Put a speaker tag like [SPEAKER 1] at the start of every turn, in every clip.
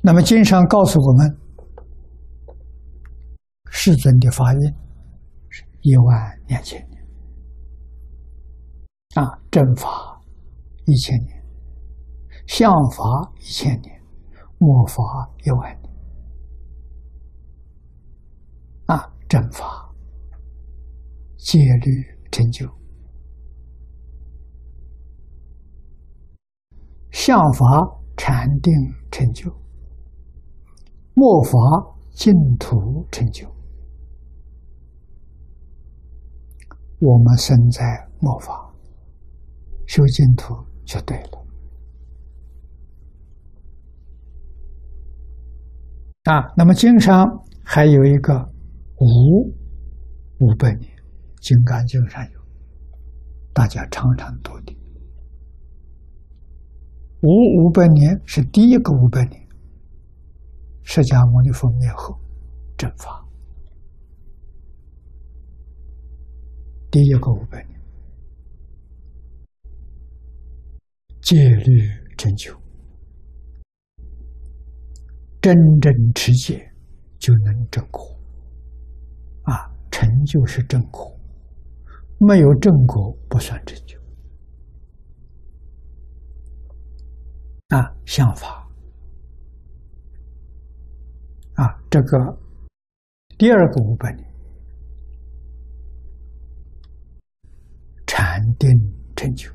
[SPEAKER 1] 那么经上告诉我们，世尊的法音是一万两千年，啊，正法一千年，相法一千年，末法一万年，啊，正法戒律成就，相法禅定成就。末法净土成就，我们身在末法，修净土就对了。啊，那么经上还有一个五五百年，《金刚经》上有，大家常常读的。五五百年是第一个五百年。释迦牟尼佛灭后，正法第一个五百年，戒律成就，真正持戒就能正果。啊，成就是正果，没有正果不算成就。啊，相法。啊，这个第二个五百年，禅定成就，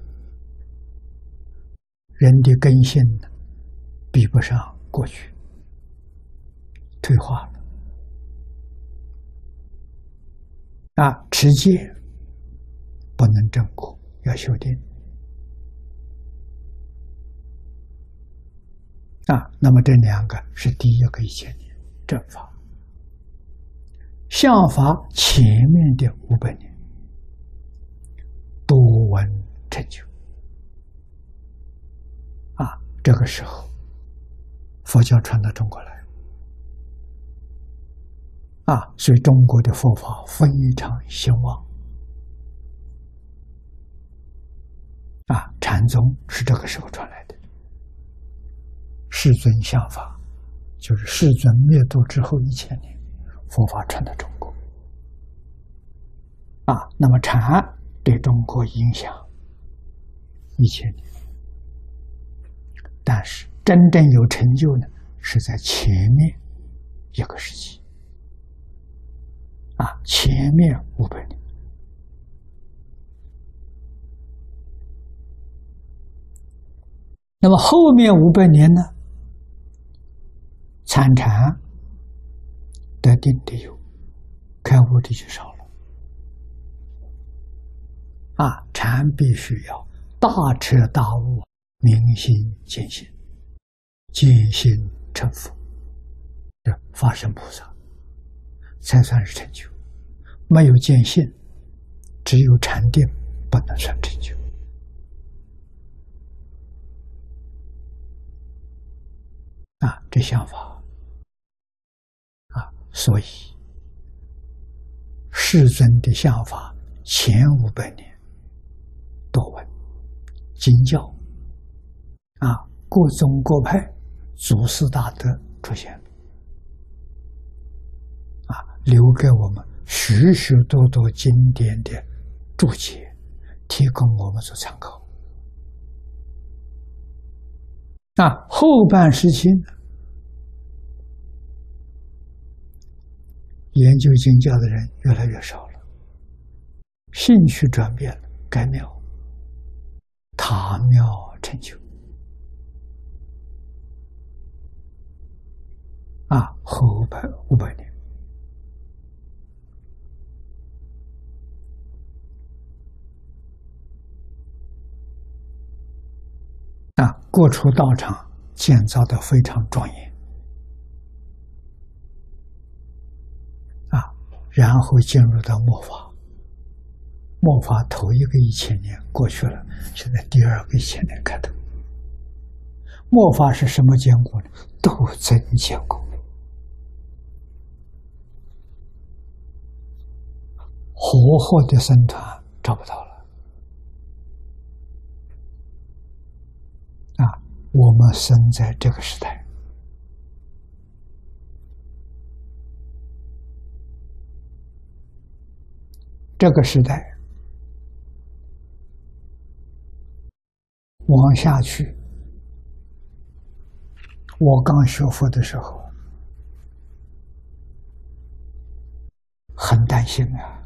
[SPEAKER 1] 人的根性呢，比不上过去，退化了。啊，持戒不能正果，要修定。啊，那么这两个是第一个一千年。正法、相法前面的五百年，多闻成就啊！这个时候，佛教传到中国来啊，所以中国的佛法非常兴旺啊。禅宗是这个时候传来的，世尊相法。就是世尊灭度之后一千年，佛法传到中国，啊，那么禅对中国影响一千年，但是真正有成就呢，是在前面一个时期，啊，前面五百年，那么后面五百年呢？参禅得定的有，开悟的就少了。啊，禅必须要大彻大悟、明心见性、见性成佛，这发生菩萨才算是成就。没有见性，只有禅定，不能算成就。啊，这想法。所以，世尊的想法前五百年多闻经教啊，各宗各派祖师大德出现啊，留给我们许许多多经典的注解，提供我们做参考。啊，后半时期呢？研究经教的人越来越少了，兴趣转变了，改庙、塔庙成就。啊，后百五百年。啊，各处道场建造的非常庄严。然后进入到末法，末法头一个一千年过去了，现在第二个一千年开头。末法是什么坚果呢？斗争坚果，活活的僧团找不到了。啊，我们生在这个时代，这个时代往下去，我刚学佛的时候很担心啊。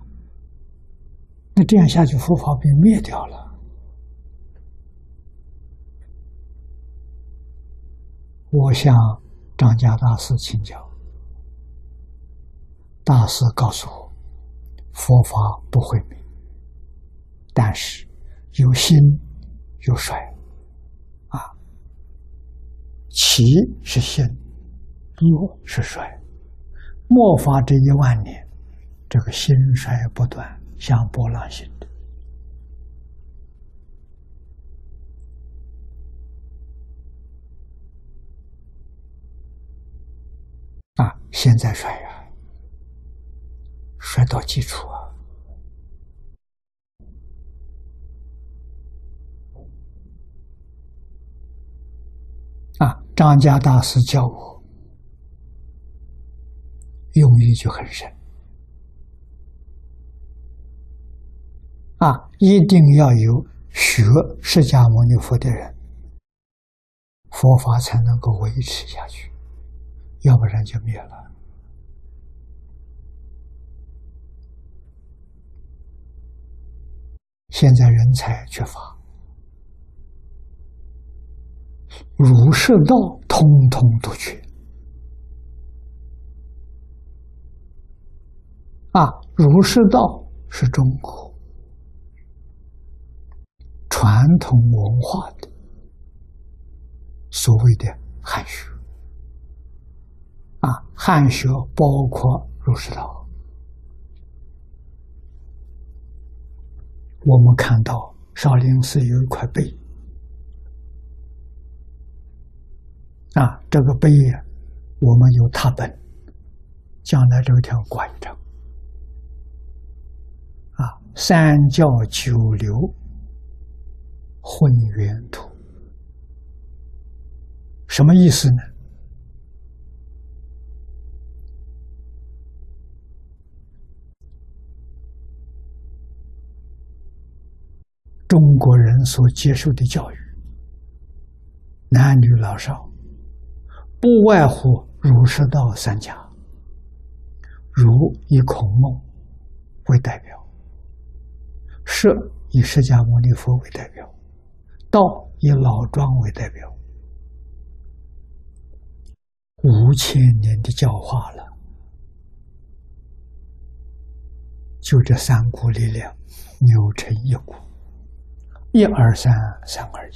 [SPEAKER 1] 那这样下去，佛法被灭掉了。我向张家大师请教，大师告诉我，佛法不会灭，但是有兴有衰，啊，起是兴，落是衰，末法这一万年，这个兴衰不断。像波浪形的啊！现在衰呀，摔到基础啊！啊，张家大师教我，用意就很深。啊，一定要有学释迦牟尼佛的人，佛法才能够维持下去，要不然就灭了。现在人才缺乏，儒释道通通都缺。啊，儒释道是中国。传统文化的所谓的汉学啊，汉学包括儒释道。我们看到少林寺有一块碑啊，这个碑呀，我们有拓本，将来这条挂一张啊，三教九流。混元图什么意思呢？中国人所接受的教育，男女老少，不外乎儒释道三家。儒以孔孟为代表，释以释迦牟尼佛为代表。道以老庄为代表，五千年的教化了，就这三股力量扭成一股，一二三，三二一。